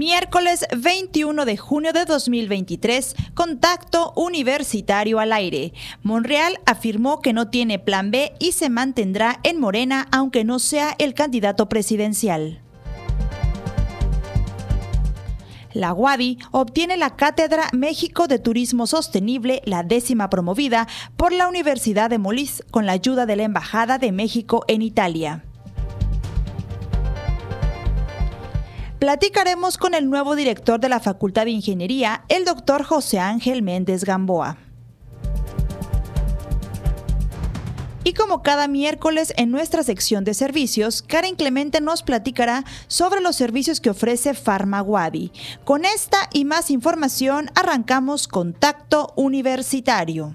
Miércoles 21 de junio de 2023, contacto universitario al aire. Monreal afirmó que no tiene plan B y se mantendrá en Morena aunque no sea el candidato presidencial. La UADI obtiene la Cátedra México de Turismo Sostenible, la décima promovida por la Universidad de Molís con la ayuda de la Embajada de México en Italia. Platicaremos con el nuevo director de la Facultad de Ingeniería, el doctor José Ángel Méndez Gamboa. Y como cada miércoles en nuestra sección de servicios, Karen Clemente nos platicará sobre los servicios que ofrece Farmaguadi. Con esta y más información arrancamos Contacto Universitario.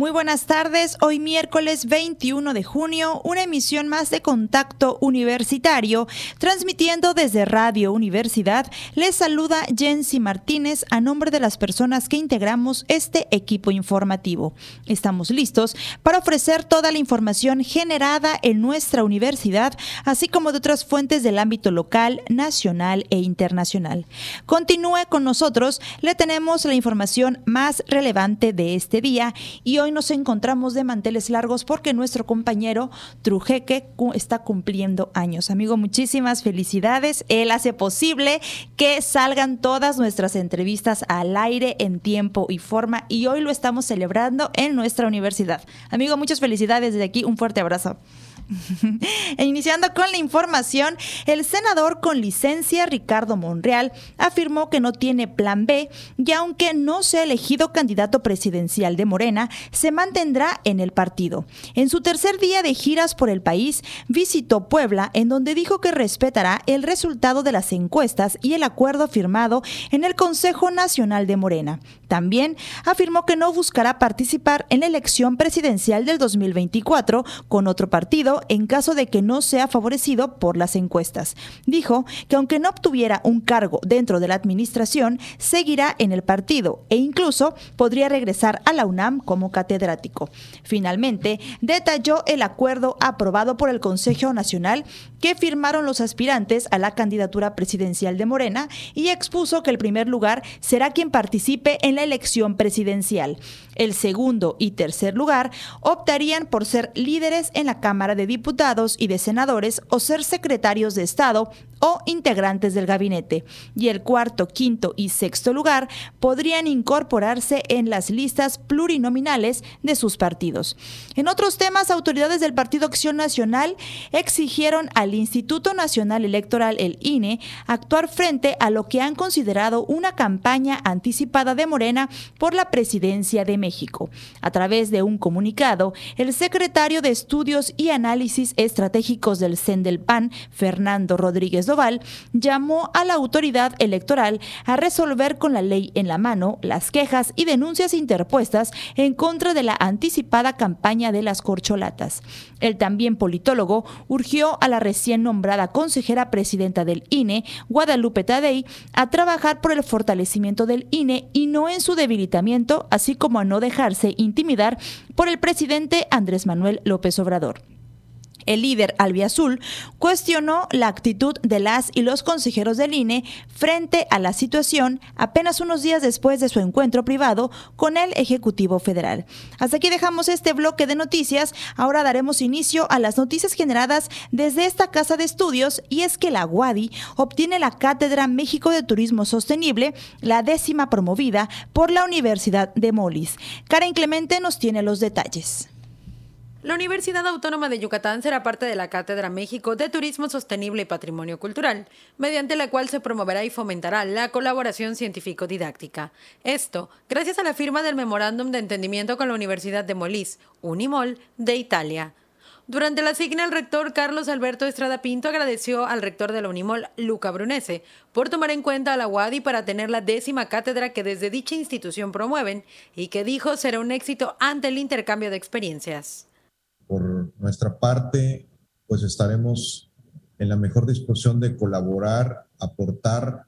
Muy buenas tardes, hoy miércoles 21 de junio, una emisión más de Contacto Universitario, transmitiendo desde Radio Universidad. Les saluda Jensi Martínez a nombre de las personas que integramos este equipo informativo. Estamos listos para ofrecer toda la información generada en nuestra universidad, así como de otras fuentes del ámbito local, nacional e internacional. Continúe con nosotros, le tenemos la información más relevante de este día y hoy nos encontramos de manteles largos porque nuestro compañero Trujeque está cumpliendo años. Amigo, muchísimas felicidades. Él hace posible que salgan todas nuestras entrevistas al aire en tiempo y forma y hoy lo estamos celebrando en nuestra universidad. Amigo, muchas felicidades desde aquí. Un fuerte abrazo. Iniciando con la información, el senador con licencia Ricardo Monreal afirmó que no tiene plan B y aunque no sea elegido candidato presidencial de Morena, se mantendrá en el partido. En su tercer día de giras por el país, visitó Puebla, en donde dijo que respetará el resultado de las encuestas y el acuerdo firmado en el Consejo Nacional de Morena. También afirmó que no buscará participar en la elección presidencial del 2024 con otro partido en caso de que no sea favorecido por las encuestas. Dijo que aunque no obtuviera un cargo dentro de la administración, seguirá en el partido e incluso podría regresar a la UNAM como catedrático. Finalmente, detalló el acuerdo aprobado por el Consejo Nacional que firmaron los aspirantes a la candidatura presidencial de Morena y expuso que el primer lugar será quien participe en la elección presidencial. El segundo y tercer lugar optarían por ser líderes en la Cámara de Diputados y de Senadores o ser secretarios de Estado o integrantes del gabinete. Y el cuarto, quinto y sexto lugar podrían incorporarse en las listas plurinominales de sus partidos. En otros temas, autoridades del Partido Acción Nacional exigieron al Instituto Nacional Electoral, el INE, actuar frente a lo que han considerado una campaña anticipada de Morena por la presidencia de México. A través de un comunicado, el secretario de Estudios y Análisis Estratégicos del CEN del PAN, Fernando Rodríguez Llamó a la autoridad electoral a resolver con la ley en la mano las quejas y denuncias interpuestas en contra de la anticipada campaña de las corcholatas. El también politólogo urgió a la recién nombrada consejera presidenta del INE, Guadalupe Tadei, a trabajar por el fortalecimiento del INE y no en su debilitamiento, así como a no dejarse intimidar por el presidente Andrés Manuel López Obrador. El líder albiazul cuestionó la actitud de las y los consejeros del INE frente a la situación apenas unos días después de su encuentro privado con el Ejecutivo Federal. Hasta aquí dejamos este bloque de noticias. Ahora daremos inicio a las noticias generadas desde esta casa de estudios y es que la UADI obtiene la Cátedra México de Turismo Sostenible, la décima promovida por la Universidad de Molis. Karen Clemente nos tiene los detalles. La Universidad Autónoma de Yucatán será parte de la Cátedra México de Turismo Sostenible y Patrimonio Cultural, mediante la cual se promoverá y fomentará la colaboración científico-didáctica. Esto gracias a la firma del Memorándum de Entendimiento con la Universidad de Molise, Unimol, de Italia. Durante la signa, el rector Carlos Alberto Estrada Pinto agradeció al rector de la Unimol, Luca Brunese, por tomar en cuenta a la UADI para tener la décima cátedra que desde dicha institución promueven y que dijo será un éxito ante el intercambio de experiencias. Por nuestra parte, pues estaremos en la mejor disposición de colaborar, aportar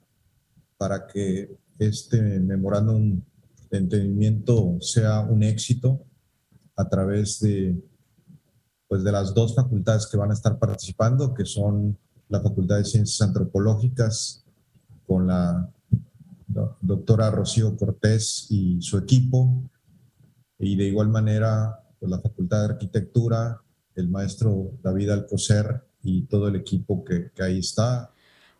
para que este memorándum de entendimiento sea un éxito a través de pues de las dos facultades que van a estar participando, que son la Facultad de Ciencias Antropológicas con la doctora Rocío Cortés y su equipo, y de igual manera pues, la Facultad de Arquitectura, el maestro David Alcocer y todo el equipo que, que ahí está,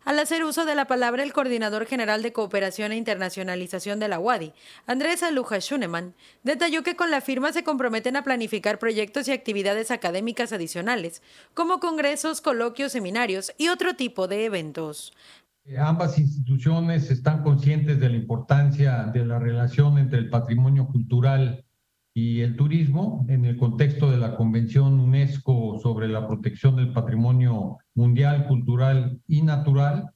al hacer uso de la palabra, el coordinador general de cooperación e internacionalización de la UADI, Andrés Aluja Schunemann, detalló que con la firma se comprometen a planificar proyectos y actividades académicas adicionales, como congresos, coloquios, seminarios y otro tipo de eventos. Ambas instituciones están conscientes de la importancia de la relación entre el patrimonio cultural y el turismo en el contexto de la Convención UNESCO sobre la protección del patrimonio mundial, cultural y natural,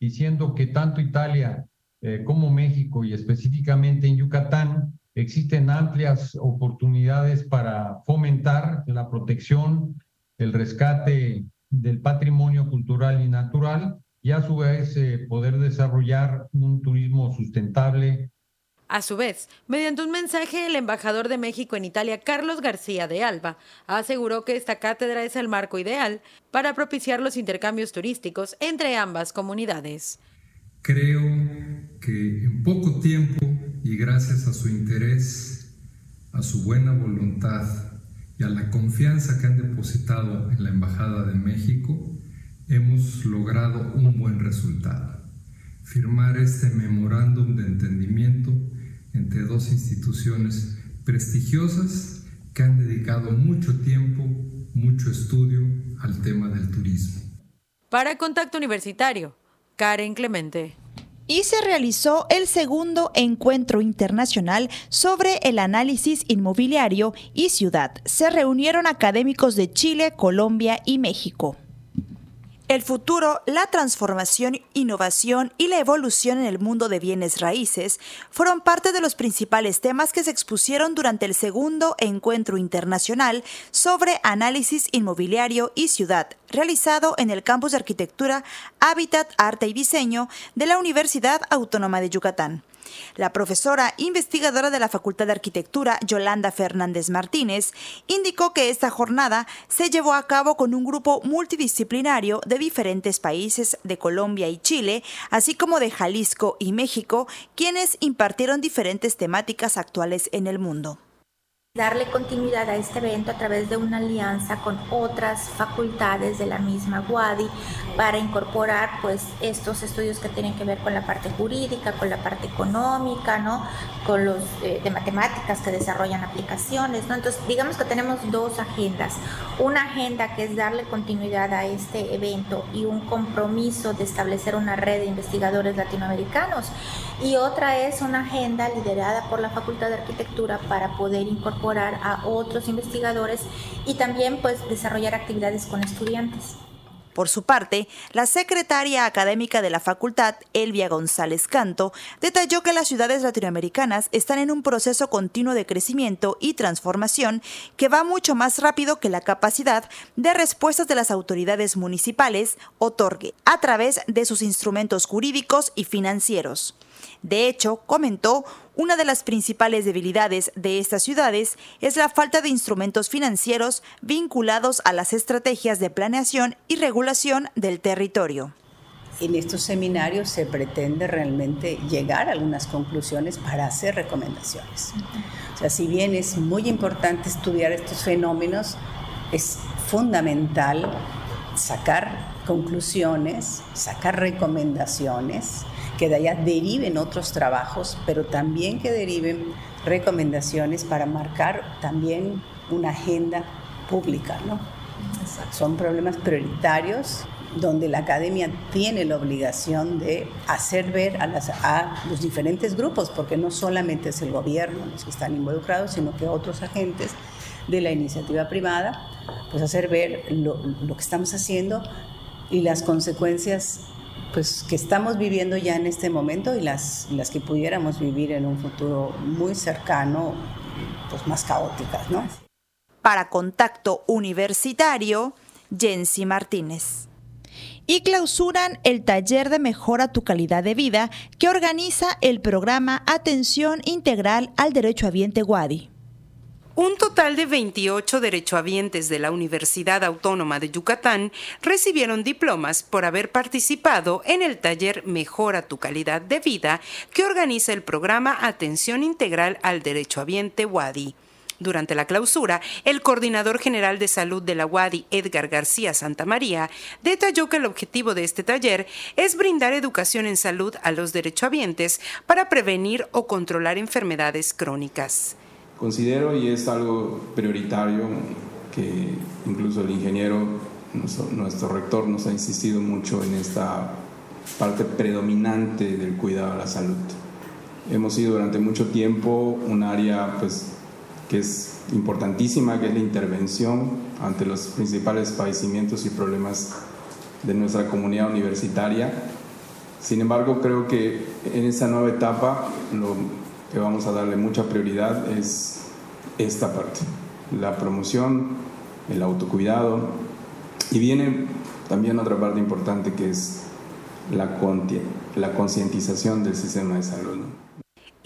diciendo que tanto Italia eh, como México y específicamente en Yucatán existen amplias oportunidades para fomentar la protección, el rescate del patrimonio cultural y natural y a su vez eh, poder desarrollar un turismo sustentable, a su vez, mediante un mensaje, el embajador de México en Italia, Carlos García de Alba, aseguró que esta cátedra es el marco ideal para propiciar los intercambios turísticos entre ambas comunidades. Creo que en poco tiempo y gracias a su interés, a su buena voluntad y a la confianza que han depositado en la Embajada de México, hemos logrado un buen resultado. Firmar este memorándum de entendimiento entre dos instituciones prestigiosas que han dedicado mucho tiempo, mucho estudio al tema del turismo. Para Contacto Universitario, Karen Clemente. Y se realizó el segundo encuentro internacional sobre el análisis inmobiliario y ciudad. Se reunieron académicos de Chile, Colombia y México. El futuro, la transformación, innovación y la evolución en el mundo de bienes raíces fueron parte de los principales temas que se expusieron durante el segundo encuentro internacional sobre análisis inmobiliario y ciudad, realizado en el campus de arquitectura, hábitat, arte y diseño de la Universidad Autónoma de Yucatán. La profesora investigadora de la Facultad de Arquitectura, Yolanda Fernández Martínez, indicó que esta jornada se llevó a cabo con un grupo multidisciplinario de diferentes países de Colombia y Chile, así como de Jalisco y México, quienes impartieron diferentes temáticas actuales en el mundo darle continuidad a este evento a través de una alianza con otras facultades de la misma WADI para incorporar pues estos estudios que tienen que ver con la parte jurídica, con la parte económica, ¿no? con los eh, de matemáticas que desarrollan aplicaciones, ¿no? Entonces, digamos que tenemos dos agendas. Una agenda que es darle continuidad a este evento y un compromiso de establecer una red de investigadores latinoamericanos y otra es una agenda liderada por la Facultad de Arquitectura para poder incorporar a otros investigadores y también pues desarrollar actividades con estudiantes. Por su parte, la secretaria académica de la facultad, Elvia González Canto, detalló que las ciudades latinoamericanas están en un proceso continuo de crecimiento y transformación que va mucho más rápido que la capacidad de respuestas de las autoridades municipales otorgue a través de sus instrumentos jurídicos y financieros. De hecho, comentó, una de las principales debilidades de estas ciudades es la falta de instrumentos financieros vinculados a las estrategias de planeación y regulación del territorio. En estos seminarios se pretende realmente llegar a algunas conclusiones para hacer recomendaciones. O sea, si bien es muy importante estudiar estos fenómenos, es fundamental sacar conclusiones, sacar recomendaciones que de allá deriven otros trabajos, pero también que deriven recomendaciones para marcar también una agenda pública, ¿no? Son problemas prioritarios donde la academia tiene la obligación de hacer ver a, a, los diferentes grupos, porque no solamente es el gobierno los que están involucrados, sino que otros agentes de la iniciativa privada pues hacer ver lo, lo que estamos haciendo y las consecuencias pues que estamos viviendo ya en este momento y las, las que pudiéramos vivir en un futuro muy cercano, pues más caóticas, ¿no? Para Contacto Universitario, Jensi Martínez. Y clausuran el taller de Mejora tu calidad de vida que organiza el programa Atención Integral al Derecho Habiente Wadi. Un total de 28 derechohabientes de la Universidad Autónoma de Yucatán recibieron diplomas por haber participado en el taller Mejora tu calidad de vida que organiza el programa Atención Integral al Derechohabiente WADI. Durante la clausura, el coordinador general de salud de la WADI, Edgar García Santamaría, detalló que el objetivo de este taller es brindar educación en salud a los derechohabientes para prevenir o controlar enfermedades crónicas. Considero y es algo prioritario que incluso el ingeniero, nuestro, rector, nos ha insistido mucho en esta parte predominante del cuidado de la salud. Hemos sido durante mucho tiempo un área pues, que es importantísima, que es la intervención ante los principales padecimientos y problemas de nuestra comunidad universitaria. Sin embargo, creo que en esta nueva etapa lo que vamos a darle mucha prioridad es esta parte, la promoción, el autocuidado y viene también otra parte importante que es la, concientización del sistema de salud.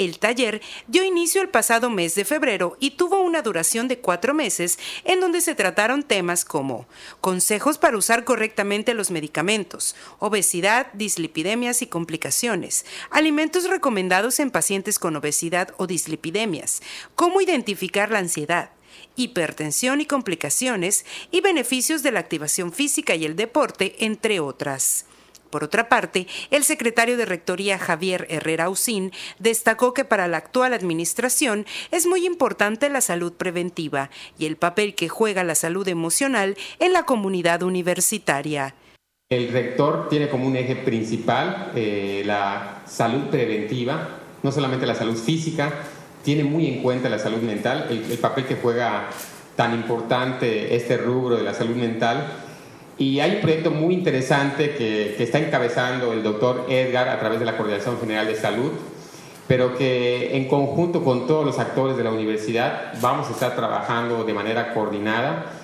El taller dio inicio el pasado mes de febrero y tuvo una duración de cuatro meses en donde se trataron temas como consejos para usar correctamente los medicamentos, obesidad, dislipidemias y complicaciones, alimentos recomendados en pacientes con obesidad o dislipidemias, cómo identificar la ansiedad, hipertensión y complicaciones y beneficios de la activación física y el deporte, entre otras. Por otra parte, el secretario de Rectoría Javier Herrera Usín destacó que para la actual administración es muy importante la salud preventiva y el papel que juega la salud emocional en la comunidad universitaria. El rector tiene como un eje principal eh, la salud preventiva, no solamente la salud física, tiene muy en cuenta la salud mental, el papel que juega tan importante este rubro de la salud mental y hay un proyecto muy interesante que, está encabezando el doctor Edgar a través de la Coordinación General de Salud, pero que en conjunto con todos los actores de la universidad vamos a estar trabajando de manera coordinada.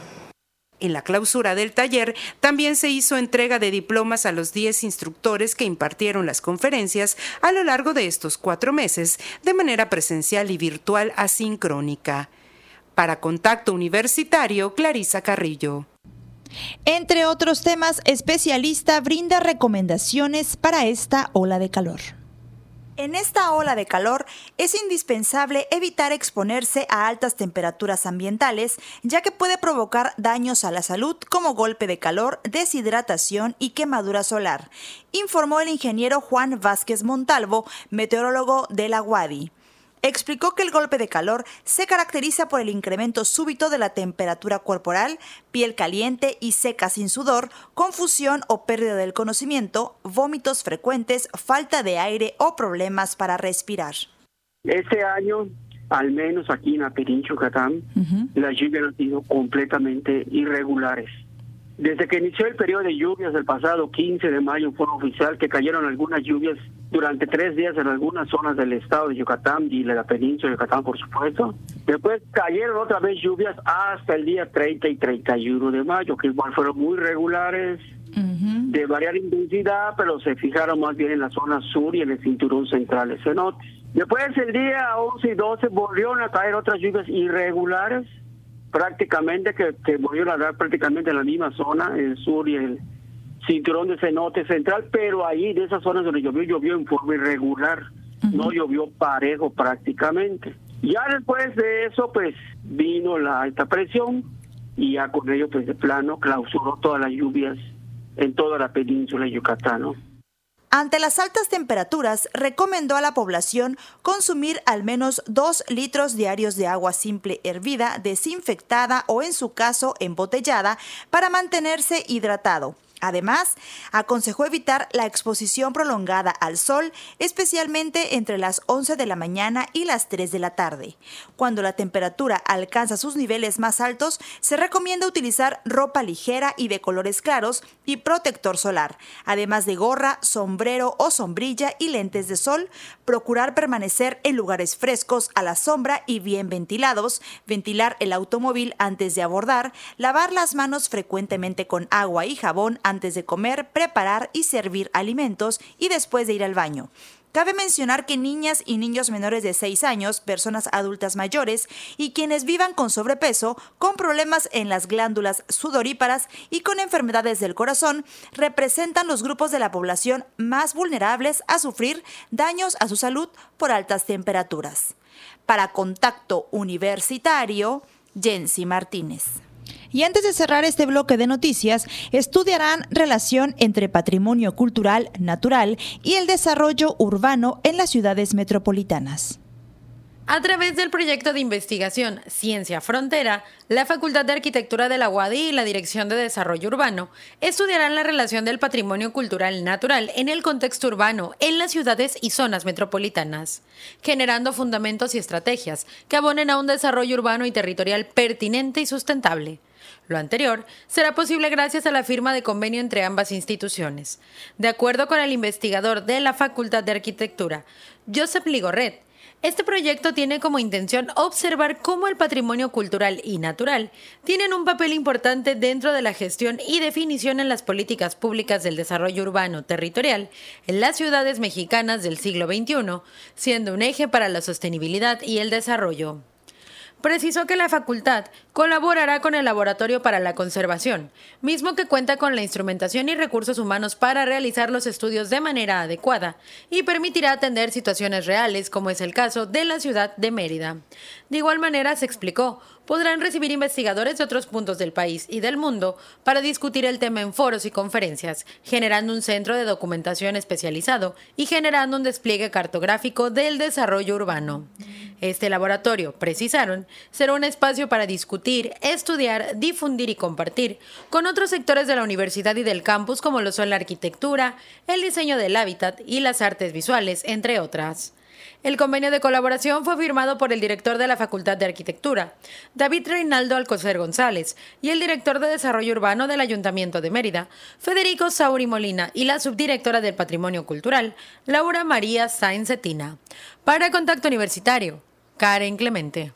En la clausura del taller también se hizo entrega de diplomas a los 10 instructores que impartieron las conferencias a lo largo de estos cuatro meses de manera presencial y virtual asincrónica. Para Contacto Universitario, Clarisa Carrillo. Entre otros temas, especialista brinda recomendaciones para esta ola de calor. En esta ola de calor es indispensable evitar exponerse a altas temperaturas ambientales, ya que puede provocar daños a la salud como golpe de calor, deshidratación y quemadura solar, informó el ingeniero Juan Vázquez Montalvo, meteorólogo de la UADI explicó que el golpe de calor se caracteriza por el incremento súbito de la temperatura corporal, piel caliente y seca sin sudor, confusión o pérdida del conocimiento, vómitos frecuentes, falta de aire o problemas para respirar. Este año, al menos aquí en Yucatán, las lluvias han sido completamente irregulares. Desde que inició el periodo de lluvias el pasado 15 de mayo fue oficial que cayeron algunas lluvias durante tres días en algunas zonas del estado de Yucatán y de la península de Yucatán, por supuesto. Después cayeron otra vez lluvias hasta el día 30 y 31 de mayo, que igual fueron muy regulares, de variar intensidad, pero se fijaron más bien en la zona sur y en el cinturón central de cenotes. Después el día 11 y 12 volvieron a caer otras lluvias irregulares, prácticamente que, que volvieron a dar prácticamente en la misma zona, el sur y el cinturón de cenote central, pero ahí de esas zonas donde llovió, llovió en forma irregular, no llovió parejo prácticamente. Ya después de eso, pues vino la alta presión y ya con ello, pues de plano, clausuró todas las lluvias en toda la península de Yucatán. Ante las altas temperaturas, recomendó a la población consumir al menos 2 litros diarios de agua simple hervida, desinfectada o en su caso embotellada para mantenerse hidratado. Además, aconsejó evitar la exposición prolongada al sol, especialmente entre las 11 de la mañana y las 3 de la tarde. Cuando la temperatura alcanza sus niveles más altos, se recomienda utilizar ropa ligera y de colores claros y protector solar, además de gorra, sombrero o sombrilla y lentes de sol, procurar permanecer en lugares frescos a la sombra y bien ventilados, ventilar el automóvil antes de abordar, lavar las manos frecuentemente con agua y jabón antes de comer, preparar y servir alimentos y después de ir al baño. Cabe mencionar que niñas y niños menores de 6 años, personas adultas mayores y quienes vivan con sobrepeso, con problemas en las glándulas sudoríparas y con enfermedades del corazón, representan los grupos de la población más vulnerables a sufrir daños a su salud por altas temperaturas. Para Contacto Universitario, Jensi Martínez. Y antes de cerrar este bloque de noticias, estudiarán relación entre patrimonio cultural natural y el desarrollo urbano en las ciudades metropolitanas. A través del proyecto de investigación Ciencia Frontera, la Facultad de Arquitectura de la UADI y la Dirección de Desarrollo Urbano estudiarán la relación del patrimonio cultural natural en el contexto urbano en las ciudades y zonas metropolitanas, generando fundamentos y estrategias que abonen a un desarrollo urbano y territorial pertinente y sustentable. Lo anterior será posible gracias a la firma de convenio entre ambas instituciones. De acuerdo con el investigador de la Facultad de Arquitectura, Joseph Ligorret, este proyecto tiene como intención observar cómo el patrimonio cultural y natural tienen un papel importante dentro de la gestión y definición en las políticas públicas del desarrollo urbano territorial en las ciudades mexicanas del siglo XXI, siendo un eje para la sostenibilidad y el desarrollo precisó que la facultad colaborará con el Laboratorio para la Conservación, mismo que cuenta con la instrumentación y recursos humanos para realizar los estudios de manera adecuada y permitirá atender situaciones reales, como es el caso de la ciudad de Mérida. De igual manera, se explicó, podrán recibir investigadores de otros puntos del país y del mundo para discutir el tema en foros y conferencias, generando un centro de documentación especializado y generando un despliegue cartográfico del desarrollo urbano. Este laboratorio, precisaron, será un espacio para discutir, estudiar, difundir y compartir con otros sectores de la universidad y del campus como lo son la arquitectura, el diseño del hábitat y las artes visuales, entre otras. El convenio de colaboración fue firmado por el director de la Facultad de Arquitectura, David Reinaldo Alcocer González, y el director de Desarrollo Urbano del Ayuntamiento de Mérida, Federico Sauri Molina, y la subdirectora del Patrimonio Cultural, Laura María Sáenz Cetina. Para Contacto Universitario, Karen Clemente.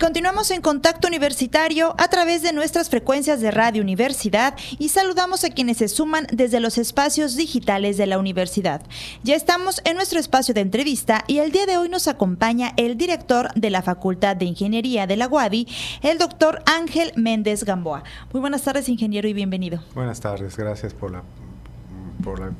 Continuamos en contacto universitario a través de nuestras frecuencias de Radio Universidad y saludamos a quienes se suman desde los espacios digitales de la universidad. Ya estamos en nuestro espacio de entrevista y el día de hoy nos acompaña el director de la Facultad de Ingeniería de la UADI, el doctor Ángel Méndez Gamboa. Muy buenas tardes, ingeniero, y bienvenido. Buenas tardes, gracias por la, por la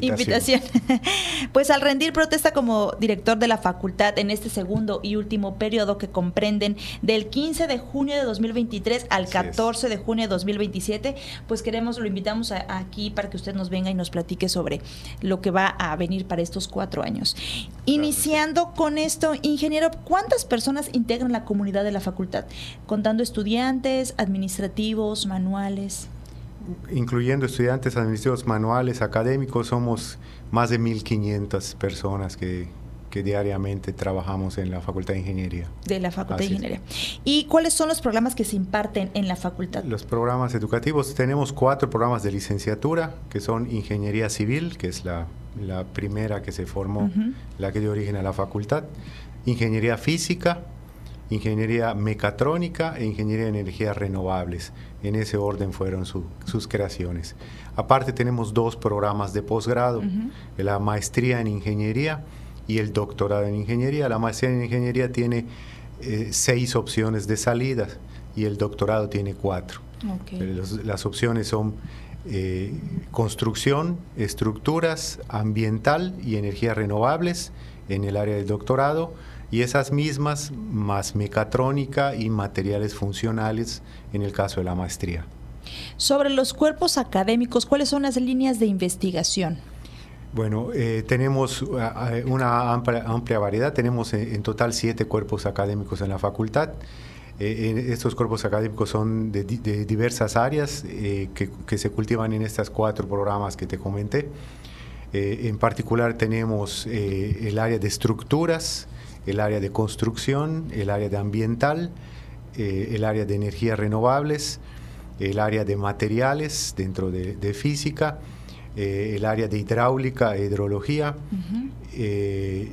invitación. pues al rendir protesta como director de la facultad en este segundo y último periodo que comprenden del 15 de junio de 2023 al 14 de junio de 2027, pues queremos, lo invitamos aquí para que usted nos venga y nos platique sobre lo que va a venir para estos cuatro años. Iniciando con esto, ingeniero, ¿cuántas personas integran la comunidad de la facultad? Contando estudiantes, administrativos, manuales incluyendo estudiantes administrativos manuales, académicos, somos más de 1.500 personas que, diariamente trabajamos en la Facultad de Ingeniería. De la Facultad de Ingeniería. ¿Y cuáles son los programas que se imparten en la facultad? Los programas educativos, tenemos cuatro programas de licenciatura, que son Ingeniería Civil, que es la, primera que se formó, la que dio origen a la facultad, Ingeniería Física, Ingeniería Mecatrónica e Ingeniería de Energías Renovables. En ese orden fueron sus creaciones. Aparte tenemos dos programas de posgrado, la maestría en ingeniería y el doctorado en ingeniería. La maestría en ingeniería tiene eh, seis opciones de salida y el doctorado tiene cuatro. las opciones son eh, construcción, estructuras, ambiental y energías renovables en el área del doctorado y esas mismas más mecatrónica y materiales funcionales en el caso de la maestría. Sobre los cuerpos académicos, ¿cuáles son las líneas de investigación? Bueno, eh, tenemos una amplia, variedad. Tenemos en, total siete cuerpos académicos en la facultad. estos cuerpos académicos son de, diversas áreas que, que, se cultivan en estos cuatro programas que te comenté. en particular tenemos el área de estructuras, el área de construcción, el área de ambiental, eh, el área de energías renovables, el área de materiales dentro de, física, eh, el área de hidráulica e hidrología. Eh,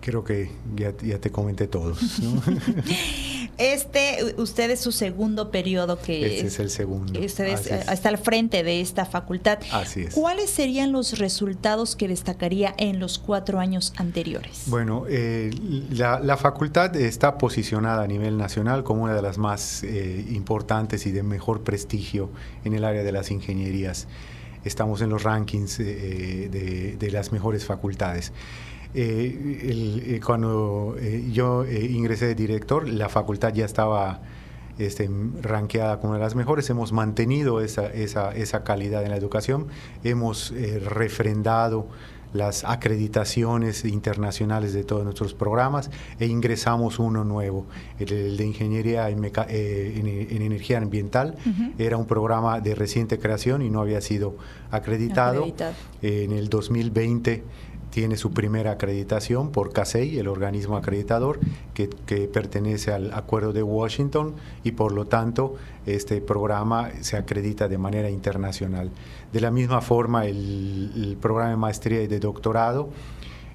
creo que ya, ya te comenté todos. Este, usted es su segundo periodo que... Este es, el segundo. Usted está al frente de esta facultad. Así es. ¿Cuáles serían los resultados que destacaría en los cuatro años anteriores? Bueno, eh, la, facultad está posicionada a nivel nacional como una de las más eh, importantes y de mejor prestigio en el área de las ingenierías. Estamos en los rankings eh, de, de las mejores facultades. Eh, eh, cuando eh, yo ingresé de director, la facultad ya estaba este, ranqueada como una de las mejores. Hemos mantenido esa, esa, esa calidad en la educación, hemos refrendado las acreditaciones internacionales de todos nuestros programas e ingresamos uno nuevo, el, de Ingeniería en, Energía Ambiental. Era un programa de reciente creación y no había sido acreditado. acreditado. en el 2020 tiene su primera acreditación por CASEI, el organismo acreditador que, pertenece al Acuerdo de Washington y por lo tanto este programa se acredita de manera internacional. De la misma forma, el, programa de maestría y de doctorado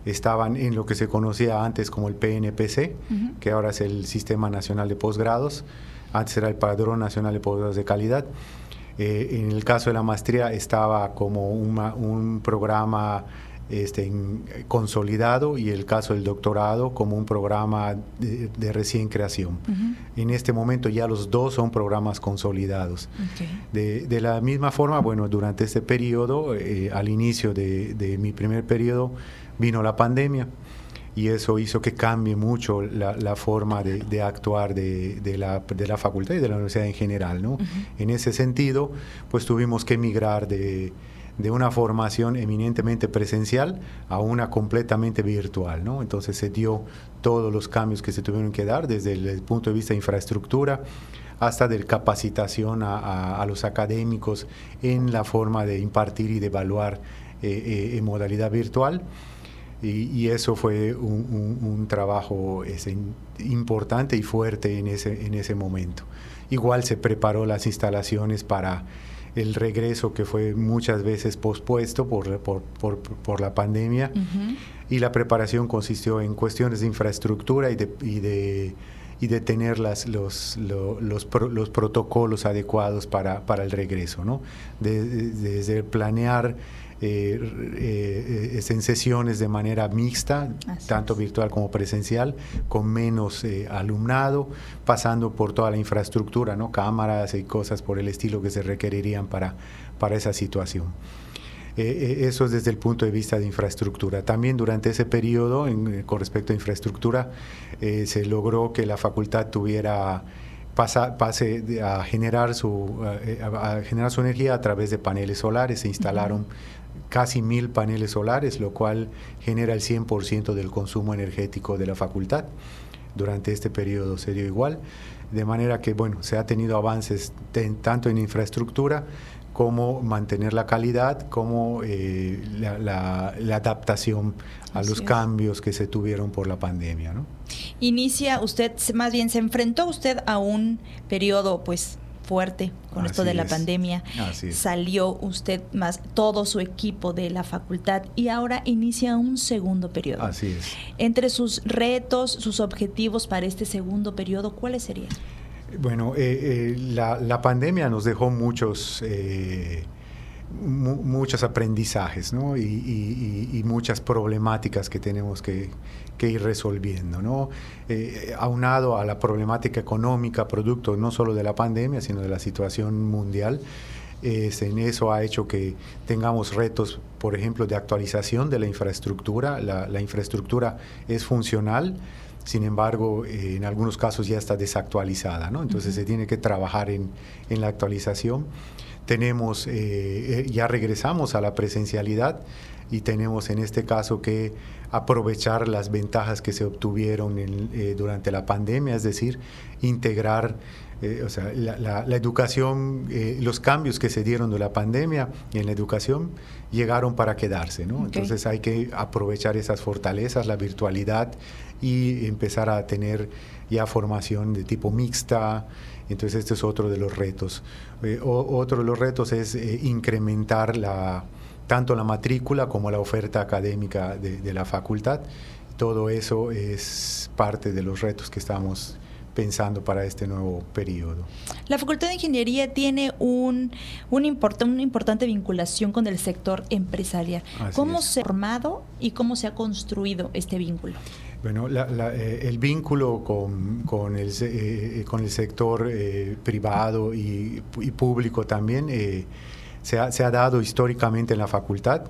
estaban en lo que se conocía antes como el PNPC, que ahora es el Sistema Nacional de Posgrados, antes era el Padrón Nacional de Posgrados de Calidad. Eh, en el caso de la maestría estaba como un programa este, consolidado y el caso del doctorado como un programa de, recién creación. En este momento ya los dos son programas consolidados. De, la misma forma, bueno, durante este periodo, eh, al inicio de, mi primer periodo, vino la pandemia y eso hizo que cambie mucho la, forma de, actuar de, la, de, la, facultad y de la universidad en general. ¿no? En ese sentido, pues tuvimos que migrar de de una formación eminentemente presencial a una completamente virtual. ¿no? Entonces se dio todos los cambios que se tuvieron que dar desde el, punto de vista de infraestructura hasta de capacitación a, los académicos en la forma de impartir y de evaluar eh, eh, en modalidad virtual. Y, eso fue un, trabajo importante y fuerte en ese, en ese momento. Igual se preparó las instalaciones para el regreso que fue muchas veces pospuesto por, por, la pandemia y la preparación consistió en cuestiones de infraestructura y de, y de, y de tener las, los, los, los, protocolos adecuados para, para el regreso, ¿no? desde planear eh, eh, en sesiones de manera mixta, tanto virtual como presencial, con menos eh, alumnado, pasando por toda la infraestructura, ¿no? cámaras y cosas por el estilo que se requerirían para, para esa situación. eso es desde el punto de vista de infraestructura. También durante ese periodo, con respecto a infraestructura, se logró que la facultad tuviera pase a generar su a, generar su energía a través de paneles solares. Se instalaron casi mil paneles solares, lo cual genera el 100% del consumo energético de la facultad. Durante este periodo se dio igual, de manera que bueno, se ha tenido avances tanto en infraestructura como mantener la calidad, como eh, la, adaptación a los cambios que se tuvieron por la pandemia. ¿no? Inicia usted, más bien se enfrentó usted a un periodo pues fuerte con esto de la pandemia. Salió usted más todo su equipo de la facultad y ahora inicia un segundo periodo. Así es. Entre sus retos, sus objetivos para este segundo periodo, ¿cuáles serían? Bueno, eh, eh, la, pandemia nos dejó muchos... Eh, muchos aprendizajes ¿no? y, muchas problemáticas que tenemos que, ir resolviendo. ¿no? Eh, aunado a la problemática económica, producto no solo de la pandemia, sino de la situación mundial, en eso ha hecho que tengamos retos, por ejemplo, de actualización de la infraestructura. La, infraestructura es funcional, sin embargo, eh, en algunos casos ya está desactualizada, ¿no? entonces se tiene que trabajar en, en la actualización tenemos, ya regresamos a la presencialidad y tenemos en este caso que aprovechar las ventajas que se obtuvieron eh, durante la pandemia, es decir, integrar eh, o sea, la, educación, eh, los cambios que se dieron de la pandemia en la educación llegaron para quedarse, ¿no? Entonces hay que aprovechar esas fortalezas, la virtualidad y empezar a tener ya formación de tipo mixta. Entonces este es otro de los retos. otro de los retos es incrementar la, tanto la matrícula como la oferta académica de, la facultad. Todo eso es parte de los retos que estamos pensando para este nuevo periodo. La Facultad de Ingeniería tiene un, un una importante vinculación con el sector empresarial. ¿Cómo se ha formado y cómo se ha construido este vínculo? Bueno, eh, el vínculo con, con, el, eh, con el sector eh, privado y, y, público también se ha, dado históricamente en la facultad.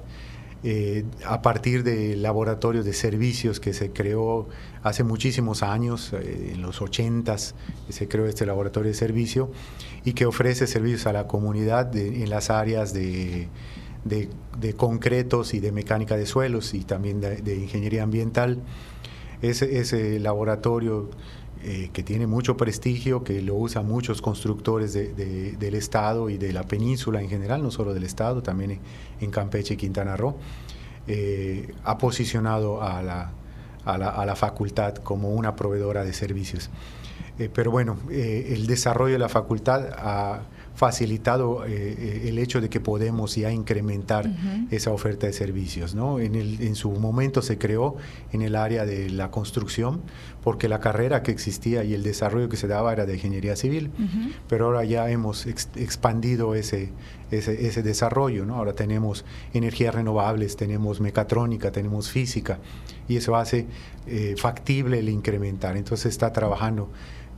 Eh, a partir del laboratorio de servicios que se creó hace muchísimos años, eh, en los 80 se creó este laboratorio de servicio y que ofrece servicios a la comunidad en las áreas de, concretos y de mecánica de suelos y también de, ingeniería ambiental. Ese, ese laboratorio eh, que tiene mucho prestigio, que lo usan muchos constructores del Estado y de la península en general, no solo del Estado, también en Campeche y Quintana Roo, eh, ha posicionado a la, a, la, a la, facultad como una proveedora de servicios. Eh, pero bueno, el desarrollo de la facultad ha facilitado eh, eh, el hecho de que podemos ya incrementar esa oferta de servicios. ¿no? En, el, en, su momento se creó en el área de la construcción, porque la carrera que existía y el desarrollo que se daba era de ingeniería civil, pero ahora ya hemos expandido ese, ese, ese, desarrollo. ¿no? Ahora tenemos energías renovables, tenemos mecatrónica, tenemos física, y eso hace eh, factible el incrementar. Entonces está trabajando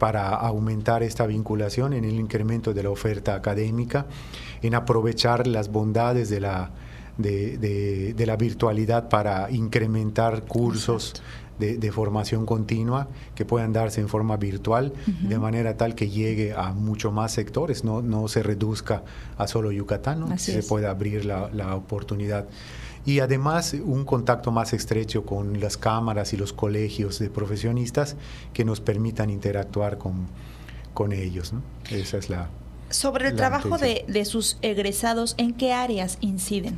para aumentar esta vinculación en el incremento de la oferta académica, en aprovechar las bondades de la, de, la virtualidad para incrementar cursos. De, formación continua que puedan darse en forma virtual de manera tal que llegue a mucho más sectores, no, no se reduzca a solo Yucatán, se pueda abrir la, la oportunidad y además un contacto más estrecho con las cámaras y los colegios de profesionistas que nos permitan interactuar con, con ellos. ¿no? Esa es la... Sobre el trabajo de, de, sus egresados, ¿en qué áreas inciden?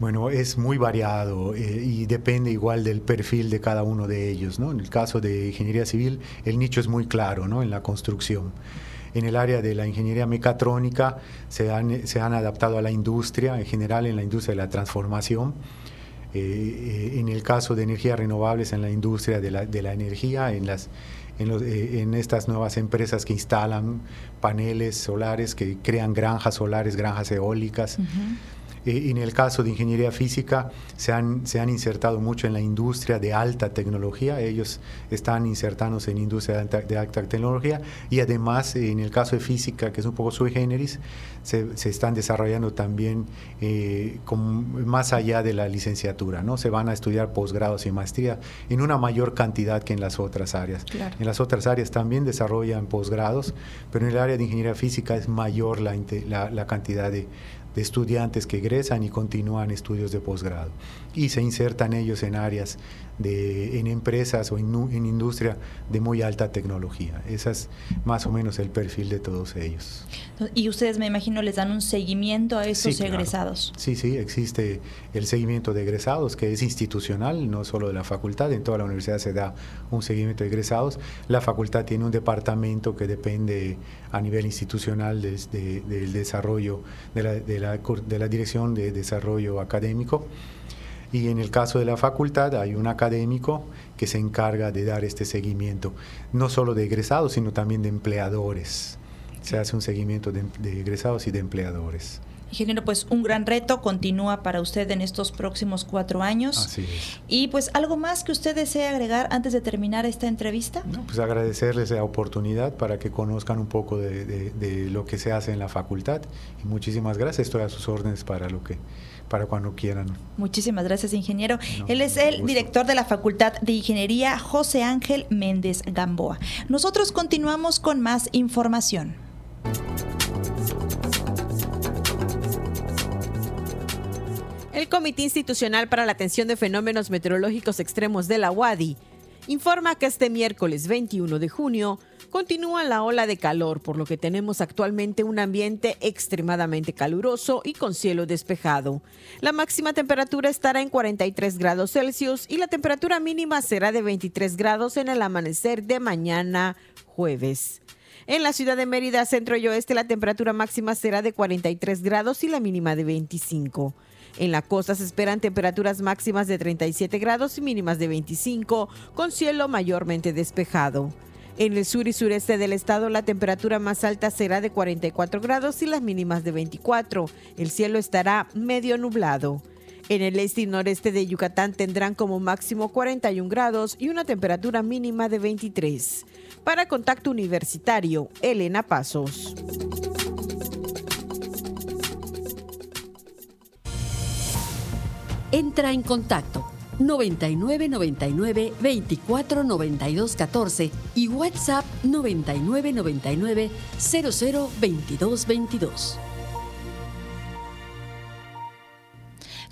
Bueno, es muy variado eh, y depende igual del perfil de cada uno de ellos. ¿no? En el caso de ingeniería civil, el nicho es muy claro ¿no? en la construcción. En el área de la ingeniería mecatrónica se han, se han adaptado a la industria, en general en la industria de la transformación. Eh, eh, en el caso de energías renovables, en la industria de la, de la energía, en, las, en, eh, en, estas nuevas empresas que instalan paneles solares, que crean granjas solares, granjas eólicas. Eh, en el caso de ingeniería física se han, se han insertado mucho en la industria de alta tecnología, ellos están insertándose en industria de alta, tecnología y además en el caso de física, que es un poco sui generis, se, se están desarrollando también eh, más allá de la licenciatura, ¿no? Se van a estudiar posgrados y maestría en una mayor cantidad que en las otras áreas. En las otras áreas también desarrollan posgrados, pero en el área de ingeniería física es mayor la, la, la cantidad de, de estudiantes que egresan y continúan estudios de posgrado y se insertan ellos en áreas de, en empresas o en, en, industria de muy alta tecnología. Ese es más o menos el perfil de todos ellos. Y ustedes, me imagino, les dan un seguimiento a esos egresados. Sí, sí, existe el seguimiento de egresados, que es institucional, no solo de la facultad, en toda la universidad se da un seguimiento de egresados. La facultad tiene un departamento que depende a nivel institucional del desarrollo, de la, de la, de la Dirección de Desarrollo Académico y en el caso de la facultad hay un académico que se encarga de dar este seguimiento, no solo de egresados, sino también de empleadores. Se hace un seguimiento de, egresados y de empleadores. Ingeniero, pues un gran reto continúa para usted en estos próximos cuatro años. Así es. Y pues algo más que usted desee agregar antes de terminar esta entrevista. pues agradecerles la oportunidad para que conozcan un poco de, de, lo que se hace en la facultad. Y muchísimas gracias. Estoy a sus órdenes para lo que para cuando quieran. Muchísimas gracias, ingeniero. Él es el director de la Facultad de Ingeniería José Ángel Méndez Gamboa. Nosotros continuamos con más información. El Comité Institucional para la Atención de Fenómenos Meteorológicos Extremos de la UADI informa que este miércoles 21 de junio continúa la ola de calor, por lo que tenemos actualmente un ambiente extremadamente caluroso y con cielo despejado. La máxima temperatura estará en 43 grados Celsius y la temperatura mínima será de 23 grados en el amanecer de mañana jueves. En la ciudad de Mérida, centro y oeste, la temperatura máxima será de 43 grados y la mínima de 25. En la costa se esperan temperaturas máximas de 37 grados y mínimas de 25, con cielo mayormente despejado. En el sur y sureste del estado la temperatura más alta será de 44 grados y las mínimas de 24. El cielo estará medio nublado. En el este y noreste de Yucatán tendrán como máximo 41 grados y una temperatura mínima de 23. Para Contacto Universitario, Elena Pasos. Entra en contacto 99 99 24 92 14 y WhatsApp 99 99 00 22 22.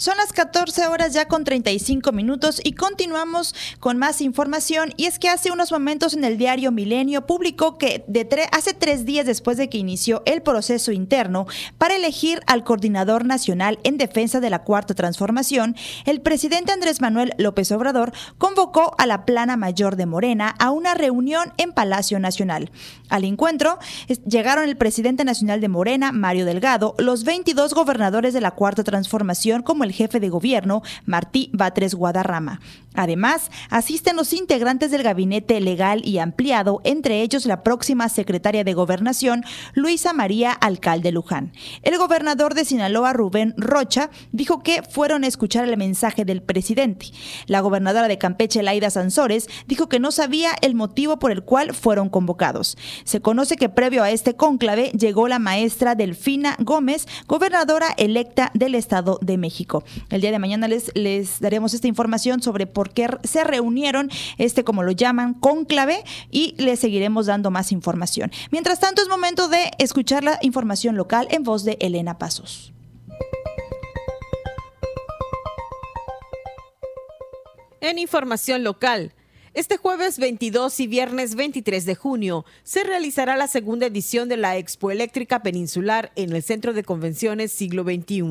Son las 14 horas ya con 35 minutos y continuamos con más información. Y es que hace unos momentos en el diario Milenio publicó que de hace tres días después de que inició el proceso interno para elegir al coordinador nacional en defensa de la cuarta transformación, el presidente Andrés Manuel López Obrador convocó a la plana mayor de Morena a una reunión en Palacio Nacional. Al encuentro llegaron el presidente nacional de Morena, Mario Delgado, los 22 gobernadores de la cuarta transformación como el jefe de gobierno, Martí Batres Guadarrama. Además, asisten los integrantes del gabinete legal y ampliado, entre ellos la próxima secretaria de Gobernación, Luisa María Alcalde Luján. El gobernador de Sinaloa, Rubén Rocha, dijo que fueron a escuchar el mensaje del presidente. La gobernadora de Campeche, Laida Sansores, dijo que no sabía el motivo por el cual fueron convocados. Se conoce que previo a este cónclave llegó la maestra Delfina Gómez, gobernadora electa del Estado de México. El día de mañana les, les daremos esta información sobre qué se reunieron, este como lo llaman, conclave, y les seguiremos dando más información. Mientras tanto, es momento de escuchar la información local en voz de Elena Pasos. En información local, este jueves 22 y viernes 23 de junio se realizará la segunda edición de la Expo Eléctrica Peninsular en el Centro de Convenciones Siglo XXI.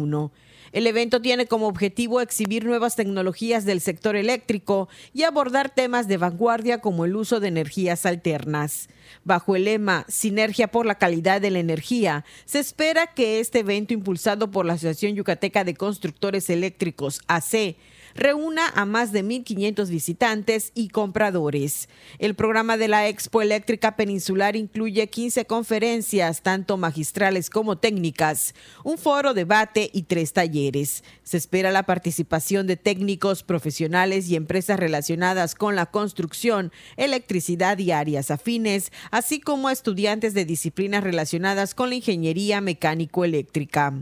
El evento tiene como objetivo exhibir nuevas tecnologías del sector eléctrico y abordar temas de vanguardia como el uso de energías alternas. Bajo el lema Sinergia por la calidad de la energía, se espera que este evento impulsado por la Asociación Yucateca de Constructores Eléctricos, AC, reúna a más de 1.500 visitantes y compradores. El programa de la Expo Eléctrica Peninsular incluye 15 conferencias, tanto magistrales como técnicas, un foro debate y tres talleres. Se espera la participación de técnicos, profesionales y empresas relacionadas con la construcción, electricidad y áreas afines, así como estudiantes de disciplinas relacionadas con la ingeniería mecánico-eléctrica.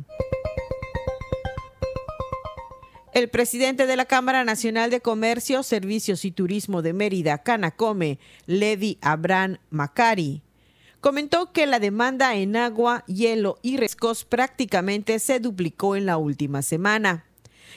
El presidente de la Cámara Nacional de Comercio, Servicios y Turismo de Mérida, Canacome, Levi Abraham Macari, comentó que la demanda en agua, hielo y rescos prácticamente se duplicó en la última semana.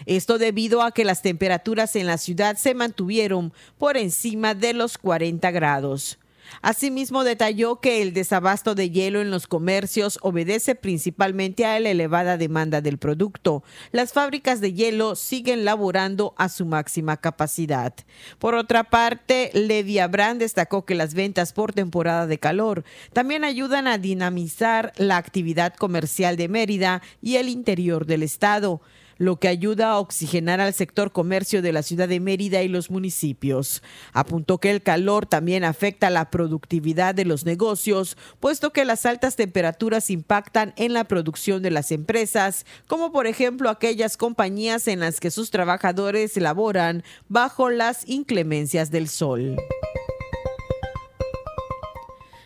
Esto debido a que las temperaturas en la ciudad se mantuvieron por encima de los 40 grados. Asimismo, detalló que el desabasto de hielo en los comercios obedece principalmente a la elevada demanda del producto. Las fábricas de hielo siguen laborando a su máxima capacidad. Por otra parte, Levi Abraham destacó que las ventas por temporada de calor también ayudan a dinamizar la actividad comercial de Mérida y el interior del estado lo que ayuda a oxigenar al sector comercio de la ciudad de Mérida y los municipios. Apuntó que el calor también afecta la productividad de los negocios, puesto que las altas temperaturas impactan en la producción de las empresas, como por ejemplo aquellas compañías en las que sus trabajadores laboran bajo las inclemencias del sol.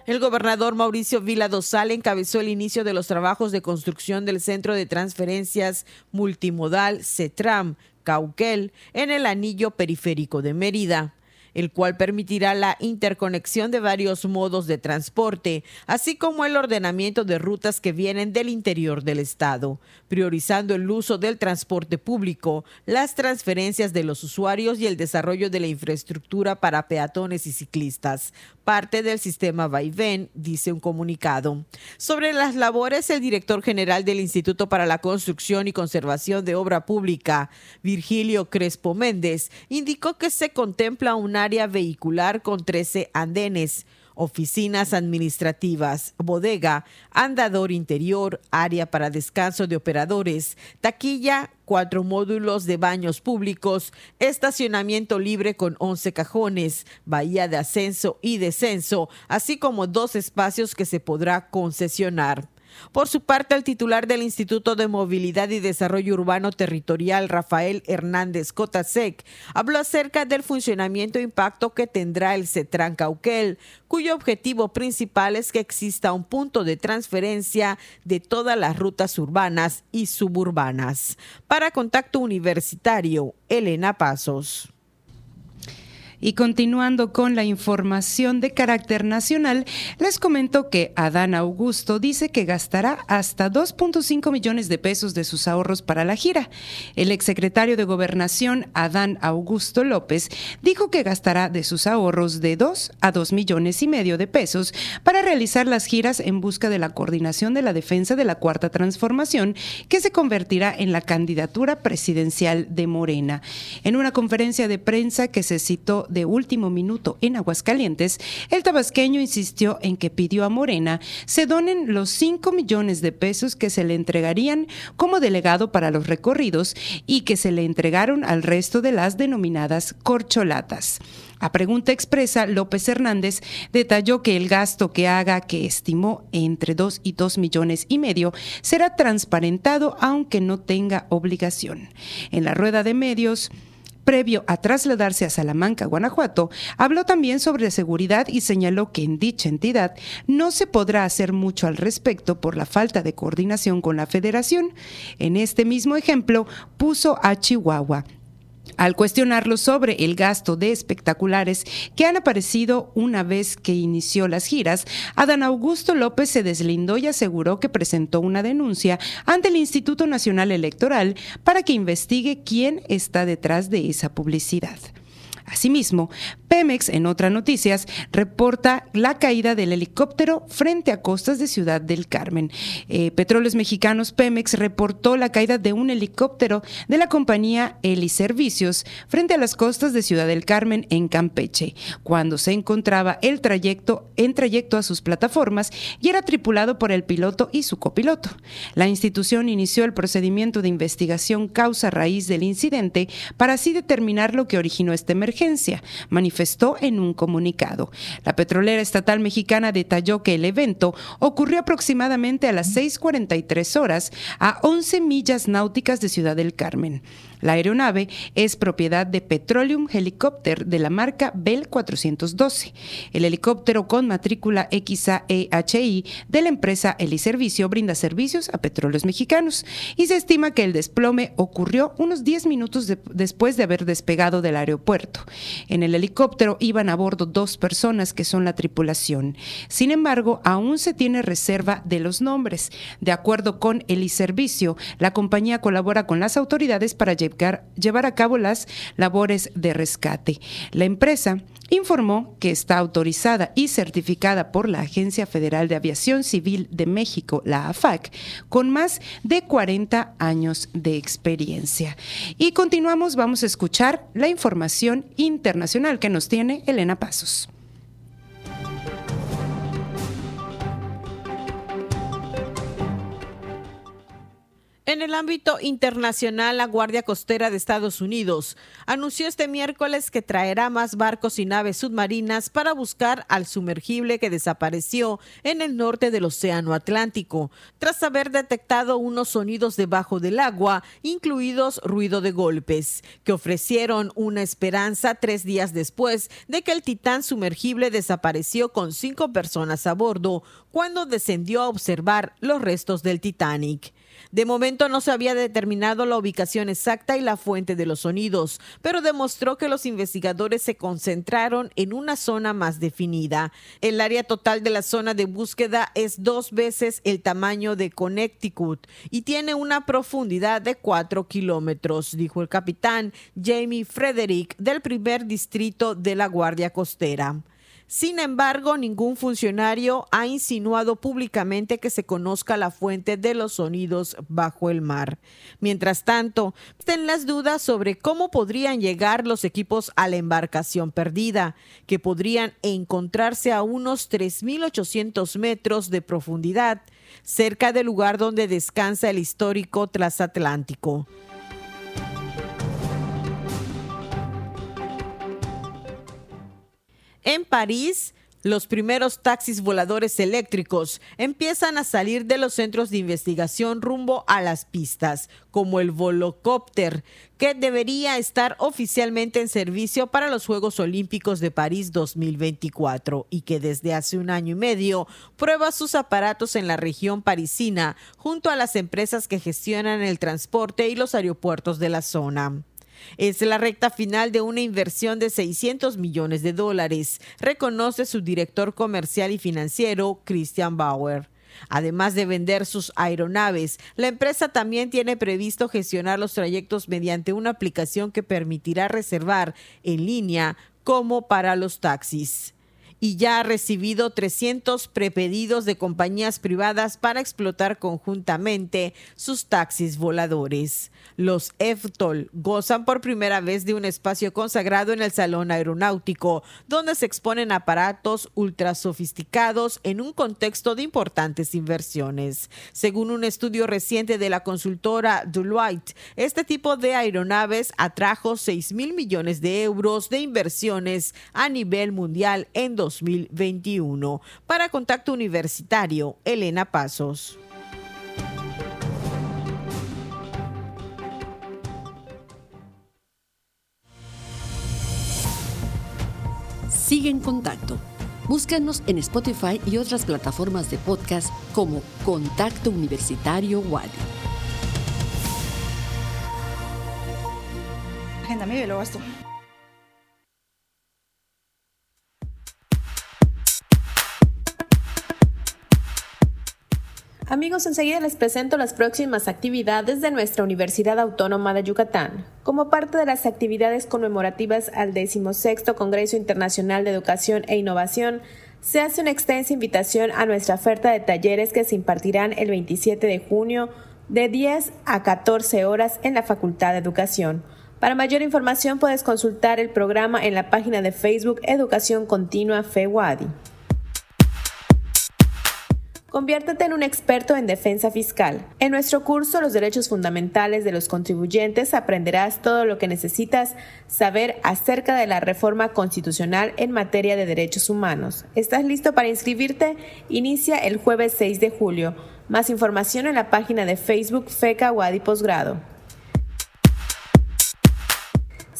El gobernador Mauricio Vila Dosal encabezó el inicio de los trabajos de construcción del Centro de Transferencias Multimodal CETRAM, Cauquel, en el anillo periférico de Mérida. el cual permitirá la interconexión de varios modos de transporte, así como el ordenamiento de rutas que vienen del interior del Estado, priorizando el uso del transporte público, las transferencias de los usuarios y el desarrollo de la infraestructura para peatones y ciclistas, parte del sistema Vaivén, dice un comunicado. Sobre las labores, el director general del Instituto para la Construcción y Conservación de Obra Pública, Virgilio Crespo Méndez, indicó que se contempla un área vehicular con 13 andenes oficinas administrativas, bodega, andador interior, área para descanso de operadores, taquilla, cuatro módulos de baños públicos, estacionamiento libre con 11 cajones, bahía de ascenso y descenso, así como dos espacios que se podrá concesionar. Por su parte, el titular del Instituto de Movilidad y Desarrollo Urbano Territorial, Rafael Hernández Cotasec, habló acerca del funcionamiento e impacto que tendrá el CETRAN Cauquel, cuyo objetivo principal es que exista un punto de transferencia de todas las rutas urbanas y suburbanas. Para Contacto Universitario, Elena Pasos. Y continuando con la información de carácter nacional, les comento que Adán Augusto dice que gastará hasta 2.5 millones de pesos de sus ahorros para la gira. El exsecretario de Gobernación, Adán Augusto López, dijo que gastará de sus ahorros de 2 a 2 millones y medio de pesos para realizar las giras en busca de la coordinación de la defensa de la Cuarta Transformación, que se convertirá en la candidatura presidencial de Morena. En una conferencia de prensa que se citó de último minuto en Aguascalientes, el tabasqueño insistió en que pidió a Morena se donen los 5 millones de pesos que se le entregarían como delegado para los recorridos y que se le entregaron al resto de las denominadas corcholatas. A pregunta expresa, López Hernández detalló que el gasto que haga, que estimó entre 2 y 2 millones y medio, será transparentado aunque no tenga obligación. En la rueda de medios, previo a trasladarse a Salamanca, Guanajuato, habló también sobre seguridad y señaló que en dicha entidad no se podrá hacer mucho al respecto por la falta de coordinación con la federación. En este mismo ejemplo puso a Chihuahua, al cuestionarlo sobre el gasto de espectaculares que han aparecido una vez que inició las giras, Adán Augusto López se deslindó y aseguró que presentó una denuncia ante el Instituto Nacional Electoral para que investigue quién está detrás de esa publicidad. Asimismo, Pemex, en otras noticias, reporta la caída del helicóptero frente a costas de Ciudad del Carmen. Eh, Petróleos Mexicanos Pemex reportó la caída de un helicóptero de la compañía Servicios frente a las costas de Ciudad del Carmen en Campeche, cuando se encontraba el trayecto en trayecto a sus plataformas y era tripulado por el piloto y su copiloto. La institución inició el procedimiento de investigación causa raíz del incidente para así determinar lo que originó esta emergencia, en un comunicado. La petrolera estatal mexicana detalló que el evento ocurrió aproximadamente a las 6:43 horas a 11 millas náuticas de Ciudad del Carmen. La aeronave es propiedad de Petroleum Helicopter de la marca Bell 412. El helicóptero con matrícula XAEHI de la empresa Heliservicio brinda servicios a petróleos mexicanos y se estima que el desplome ocurrió unos 10 minutos después de haber despegado del aeropuerto. En el helicóptero iban a bordo dos personas que son la tripulación. Sin embargo, aún se tiene reserva de los nombres. De acuerdo con Heliservicio, la compañía colabora con las autoridades para llevar a cabo las labores de rescate. La empresa informó que está autorizada y certificada por la Agencia Federal de Aviación Civil de México, la AFAC, con más de 40 años de experiencia. Y continuamos, vamos a escuchar la información internacional que nos tiene Elena Pasos. En el ámbito internacional, la Guardia Costera de Estados Unidos anunció este miércoles que traerá más barcos y naves submarinas para buscar al sumergible que desapareció en el norte del Océano Atlántico, tras haber detectado unos sonidos debajo del agua, incluidos ruido de golpes, que ofrecieron una esperanza tres días después de que el titán sumergible desapareció con cinco personas a bordo cuando descendió a observar los restos del Titanic. De momento no se había determinado la ubicación exacta y la fuente de los sonidos, pero demostró que los investigadores se concentraron en una zona más definida. El área total de la zona de búsqueda es dos veces el tamaño de Connecticut y tiene una profundidad de cuatro kilómetros, dijo el capitán Jamie Frederick del primer distrito de la Guardia Costera. Sin embargo, ningún funcionario ha insinuado públicamente que se conozca la fuente de los sonidos bajo el mar. Mientras tanto, estén las dudas sobre cómo podrían llegar los equipos a la embarcación perdida, que podrían encontrarse a unos 3.800 metros de profundidad, cerca del lugar donde descansa el histórico transatlántico. En París, los primeros taxis voladores eléctricos empiezan a salir de los centros de investigación rumbo a las pistas, como el Volocopter, que debería estar oficialmente en servicio para los Juegos Olímpicos de París 2024 y que desde hace un año y medio prueba sus aparatos en la región parisina junto a las empresas que gestionan el transporte y los aeropuertos de la zona. Es la recta final de una inversión de 600 millones de dólares, reconoce su director comercial y financiero, Christian Bauer. Además de vender sus aeronaves, la empresa también tiene previsto gestionar los trayectos mediante una aplicación que permitirá reservar en línea como para los taxis y ya ha recibido 300 prepedidos de compañías privadas para explotar conjuntamente sus taxis voladores. Los EFTOL gozan por primera vez de un espacio consagrado en el Salón Aeronáutico, donde se exponen aparatos ultra sofisticados en un contexto de importantes inversiones. Según un estudio reciente de la consultora Deloitte, este tipo de aeronaves atrajo 6 mil millones de euros de inversiones a nivel mundial en 2021. Para Contacto Universitario, Elena Pasos. Sigue en contacto. Búscanos en Spotify y otras plataformas de podcast como Contacto Universitario Wadi. Agenda y lo gasto. Amigos, enseguida les presento las próximas actividades de nuestra Universidad Autónoma de Yucatán. Como parte de las actividades conmemorativas al 16 Congreso Internacional de Educación e Innovación, se hace una extensa invitación a nuestra oferta de talleres que se impartirán el 27 de junio de 10 a 14 horas en la Facultad de Educación. Para mayor información puedes consultar el programa en la página de Facebook Educación Continua FEWADI. Conviértete en un experto en defensa fiscal. En nuestro curso Los Derechos Fundamentales de los Contribuyentes aprenderás todo lo que necesitas saber acerca de la reforma constitucional en materia de derechos humanos. ¿Estás listo para inscribirte? Inicia el jueves 6 de julio. Más información en la página de Facebook FECA Wadi Posgrado.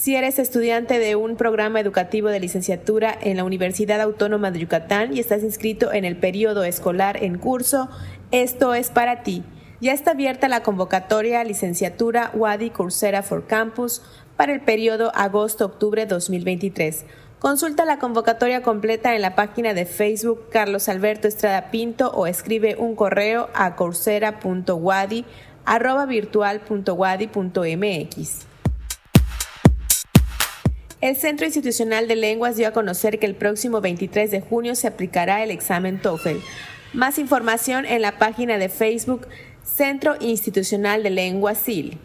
Si eres estudiante de un programa educativo de licenciatura en la Universidad Autónoma de Yucatán y estás inscrito en el periodo escolar en curso, esto es para ti. Ya está abierta la convocatoria licenciatura Wadi Coursera for Campus para el periodo agosto-octubre 2023. Consulta la convocatoria completa en la página de Facebook Carlos Alberto Estrada Pinto o escribe un correo a coursera.wadi.virtual.wadi.mx. El Centro Institucional de Lenguas dio a conocer que el próximo 23 de junio se aplicará el examen TOEFL. Más información en la página de Facebook Centro Institucional de Lenguas SIL.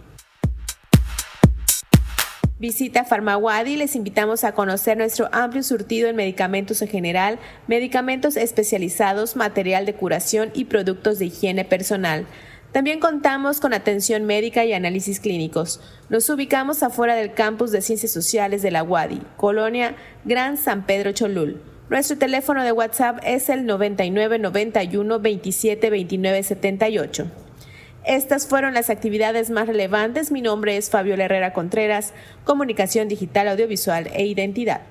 Visita Farmawadi les invitamos a conocer nuestro amplio surtido en medicamentos en general, medicamentos especializados, material de curación y productos de higiene personal. También contamos con atención médica y análisis clínicos. Nos ubicamos afuera del campus de Ciencias Sociales de la UADI, Colonia Gran San Pedro Cholul. Nuestro teléfono de WhatsApp es el 9991 27 29 78. Estas fueron las actividades más relevantes. Mi nombre es Fabio Herrera Contreras, Comunicación Digital, Audiovisual e Identidad.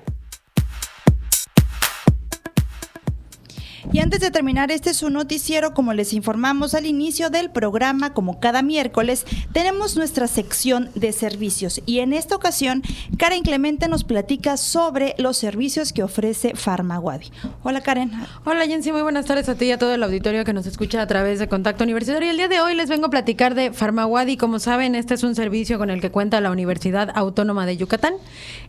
Y antes de terminar este su noticiero, como les informamos al inicio del programa, como cada miércoles, tenemos nuestra sección de servicios y en esta ocasión Karen Clemente nos platica sobre los servicios que ofrece Farmawadi. Hola Karen. Hola Jensi, muy buenas tardes a ti y a todo el auditorio que nos escucha a través de Contacto Universitario. El día de hoy les vengo a platicar de Farmawadi. Como saben, este es un servicio con el que cuenta la Universidad Autónoma de Yucatán.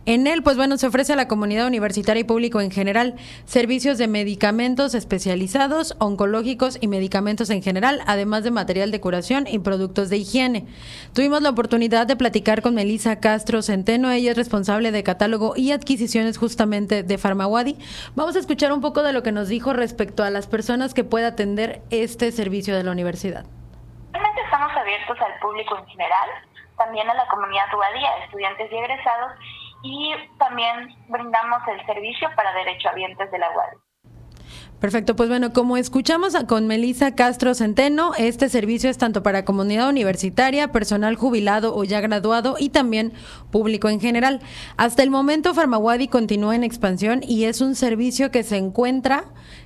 En él, pues bueno, se ofrece a la comunidad universitaria y público en general servicios de medicamentos especializados, oncológicos y medicamentos en general, además de material de curación y productos de higiene. Tuvimos la oportunidad de platicar con Melissa Castro Centeno, ella es responsable de catálogo y adquisiciones justamente de Farmawadi. Vamos a escuchar un poco de lo que nos dijo respecto a las personas que puede atender este servicio de la universidad. Realmente estamos abiertos al público en general, también a la comunidad UADI, a estudiantes y egresados, y también brindamos el servicio para derechohabientes de la UADI. Perfecto, pues bueno, como escuchamos con Melissa Castro Centeno, este servicio es tanto para comunidad universitaria, personal jubilado o ya graduado y también público en general. Hasta el momento, Farmawadi continúa en expansión y es un servicio que se encuentra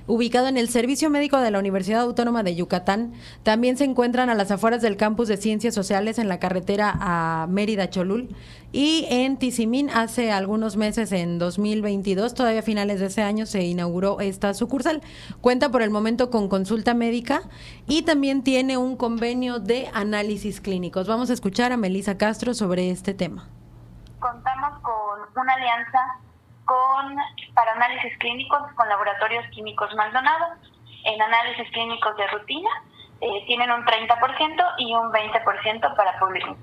ubicado en el Servicio Médico de la Universidad Autónoma de Yucatán. También se encuentran a las afueras del campus de Ciencias Sociales en la carretera a Mérida Cholul y en Tizimín hace algunos meses en 2022, todavía a finales de ese año se inauguró esta sucursal. Cuenta por el momento con consulta médica y también tiene un convenio de análisis clínicos. Vamos a escuchar a Melisa Castro sobre este tema. Contamos con una alianza con para análisis clínicos con laboratorios químicos Maldonado. En análisis clínicos de rutina eh, tienen un 30% y un 20% para público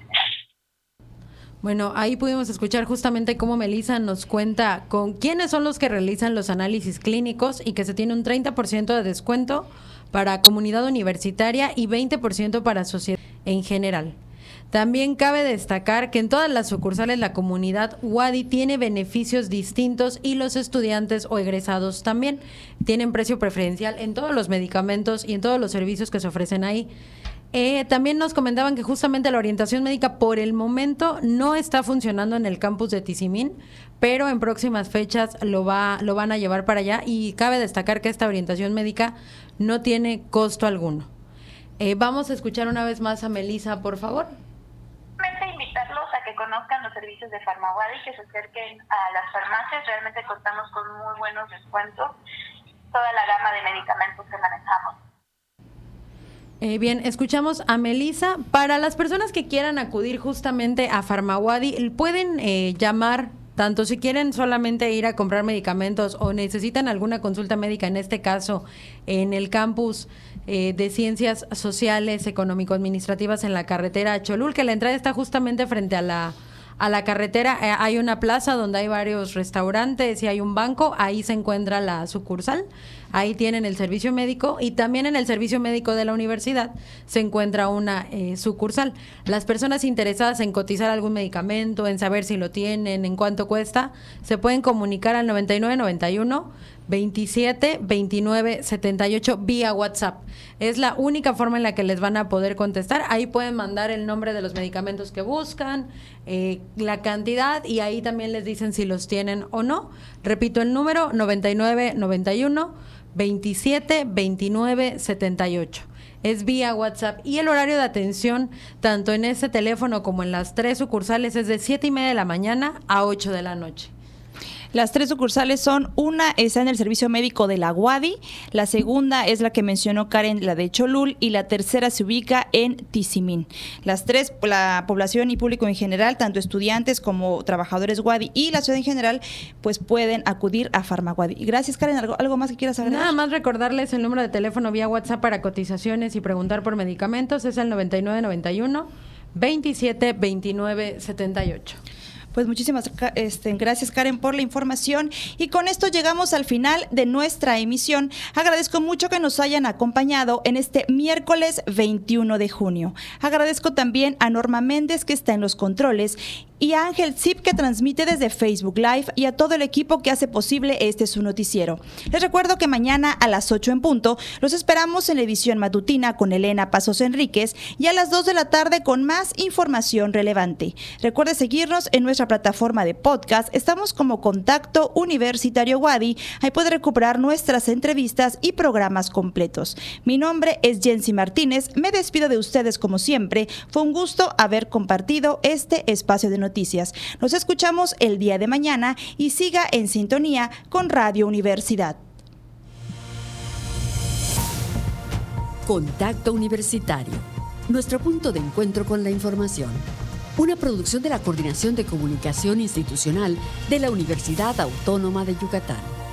bueno, ahí pudimos escuchar justamente cómo Melissa nos cuenta con quiénes son los que realizan los análisis clínicos y que se tiene un 30% de descuento para comunidad universitaria y 20% para sociedad en general. También cabe destacar que en todas las sucursales la comunidad WADI tiene beneficios distintos y los estudiantes o egresados también tienen precio preferencial en todos los medicamentos y en todos los servicios que se ofrecen ahí. Eh, también nos comentaban que justamente la orientación médica por el momento no está funcionando en el campus de Tizimín, pero en próximas fechas lo, va, lo van a llevar para allá y cabe destacar que esta orientación médica no tiene costo alguno. Eh, vamos a escuchar una vez más a Melisa, por favor conozcan los servicios de Farmawadi, que se acerquen a las farmacias. Realmente contamos con muy buenos descuentos. Toda la gama de medicamentos que manejamos. Eh, bien, escuchamos a Melisa. Para las personas que quieran acudir justamente a Farmawadi, pueden eh, llamar tanto si quieren solamente ir a comprar medicamentos o necesitan alguna consulta médica, en este caso en el campus eh, de Ciencias Sociales, Económico-Administrativas en la carretera Cholul, que la entrada está justamente frente a la a la carretera. Eh, hay una plaza donde hay varios restaurantes y hay un banco, ahí se encuentra la sucursal, ahí tienen el servicio médico y también en el servicio médico de la universidad se encuentra una eh, sucursal. Las personas interesadas en cotizar algún medicamento, en saber si lo tienen, en cuánto cuesta, se pueden comunicar al 9991 27 29 78 vía WhatsApp. Es la única forma en la que les van a poder contestar. Ahí pueden mandar el nombre de los medicamentos que buscan, eh, la cantidad y ahí también les dicen si los tienen o no. Repito el número 99 91 27 29 78 es vía WhatsApp y el horario de atención tanto en ese teléfono como en las tres sucursales es de 7 y media de la mañana a 8 de la noche. Las tres sucursales son, una está en el servicio médico de la Guadi, la segunda es la que mencionó Karen, la de Cholul, y la tercera se ubica en Tizimín. Las tres, la población y público en general, tanto estudiantes como trabajadores Guadi y la ciudad en general, pues pueden acudir a Farmaguadi. Gracias, Karen. ¿Algo, ¿Algo más que quieras saber? Nada más recordarles el número de teléfono vía WhatsApp para cotizaciones y preguntar por medicamentos. Es el 9991 27 29 78. Pues muchísimas este, gracias Karen por la información y con esto llegamos al final de nuestra emisión. Agradezco mucho que nos hayan acompañado en este miércoles 21 de junio. Agradezco también a Norma Méndez que está en los controles y a Ángel Zip que transmite desde Facebook Live y a todo el equipo que hace posible este su noticiero. Les recuerdo que mañana a las 8 en punto los esperamos en la edición matutina con Elena Pasos Enríquez y a las 2 de la tarde con más información relevante. Recuerde seguirnos en nuestra plataforma de podcast. Estamos como Contacto Universitario Wadi. Ahí puede recuperar nuestras entrevistas y programas completos. Mi nombre es Jensi Martínez. Me despido de ustedes como siempre. Fue un gusto haber compartido este espacio de noticias. Nos escuchamos el día de mañana y siga en sintonía con Radio Universidad. Contacto Universitario, nuestro punto de encuentro con la información. Una producción de la Coordinación de Comunicación Institucional de la Universidad Autónoma de Yucatán.